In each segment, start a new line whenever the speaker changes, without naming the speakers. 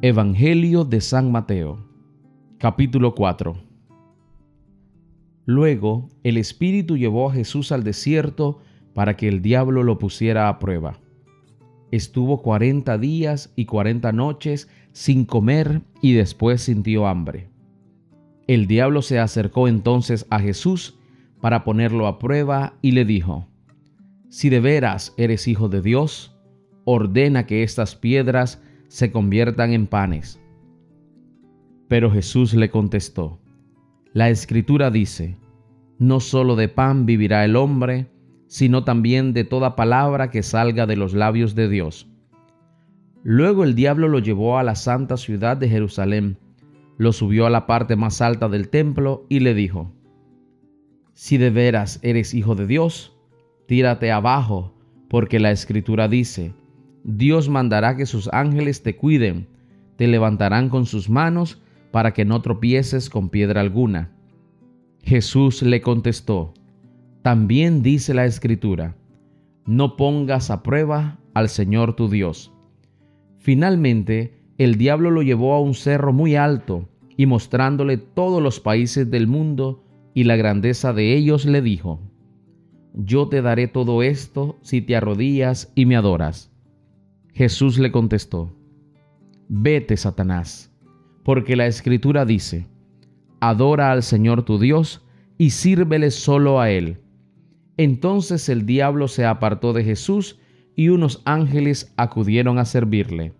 Evangelio de San Mateo, capítulo 4. Luego el Espíritu llevó a Jesús al desierto para que el diablo lo pusiera a prueba. Estuvo cuarenta días y cuarenta noches sin comer y después sintió hambre. El diablo se acercó entonces a Jesús para ponerlo a prueba y le dijo, Si de veras eres hijo de Dios, ordena que estas piedras se conviertan en panes. Pero Jesús le contestó, La escritura dice, no solo de pan vivirá el hombre, sino también de toda palabra que salga de los labios de Dios. Luego el diablo lo llevó a la santa ciudad de Jerusalén, lo subió a la parte más alta del templo y le dijo, Si de veras eres hijo de Dios, tírate abajo, porque la escritura dice, Dios mandará que sus ángeles te cuiden, te levantarán con sus manos para que no tropieces con piedra alguna. Jesús le contestó, también dice la escritura, no pongas a prueba al Señor tu Dios. Finalmente, el diablo lo llevó a un cerro muy alto y mostrándole todos los países del mundo y la grandeza de ellos le dijo, Yo te daré todo esto si te arrodillas y me adoras. Jesús le contestó, Vete, Satanás, porque la escritura dice, Adora al Señor tu Dios y sírvele solo a Él. Entonces el diablo se apartó de Jesús y unos ángeles acudieron a servirle.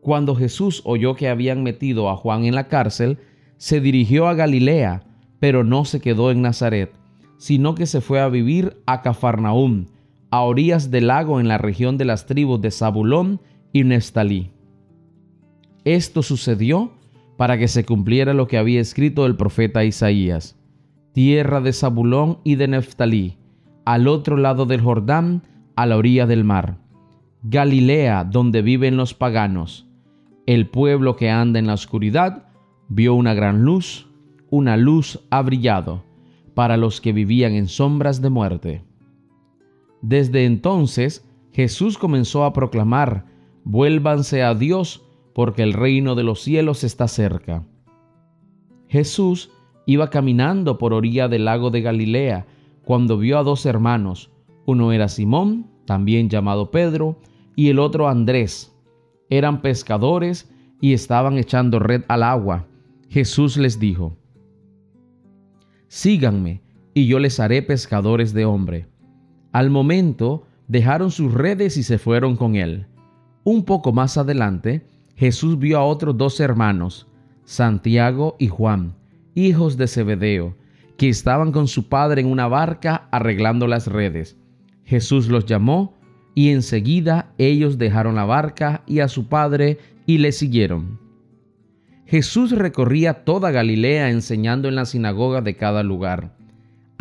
Cuando Jesús oyó que habían metido a Juan en la cárcel, se dirigió a Galilea, pero no se quedó en Nazaret, sino que se fue a vivir a Cafarnaúm, a orillas del lago en la región de las tribus de Zabulón y Neftalí. Esto sucedió para que se cumpliera lo que había escrito el profeta Isaías. Tierra de Zabulón y de Neftalí, al otro lado del Jordán, a la orilla del mar. Galilea, donde viven los paganos. El pueblo que anda en la oscuridad vio una gran luz, una luz ha brillado para los que vivían en sombras de muerte. Desde entonces Jesús comenzó a proclamar, vuélvanse a Dios, porque el reino de los cielos está cerca. Jesús iba caminando por orilla del lago de Galilea cuando vio a dos hermanos. Uno era Simón, también llamado Pedro, y el otro Andrés. Eran pescadores y estaban echando red al agua. Jesús les dijo, Síganme, y yo les haré pescadores de hombre. Al momento dejaron sus redes y se fueron con él. Un poco más adelante, Jesús vio a otros dos hermanos, Santiago y Juan, hijos de Zebedeo, que estaban con su padre en una barca arreglando las redes. Jesús los llamó y enseguida ellos dejaron la barca y a su padre y le siguieron. Jesús recorría toda Galilea enseñando en la sinagoga de cada lugar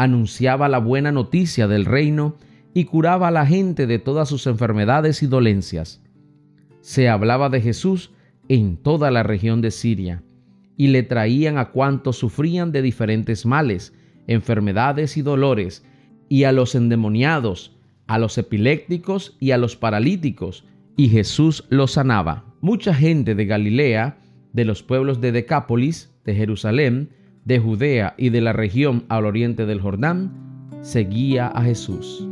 anunciaba la buena noticia del reino y curaba a la gente de todas sus enfermedades y dolencias. Se hablaba de Jesús en toda la región de Siria, y le traían a cuantos sufrían de diferentes males, enfermedades y dolores, y a los endemoniados, a los epilépticos y a los paralíticos, y Jesús los sanaba. Mucha gente de Galilea, de los pueblos de Decápolis, de Jerusalén, de Judea y de la región al oriente del Jordán, seguía a Jesús.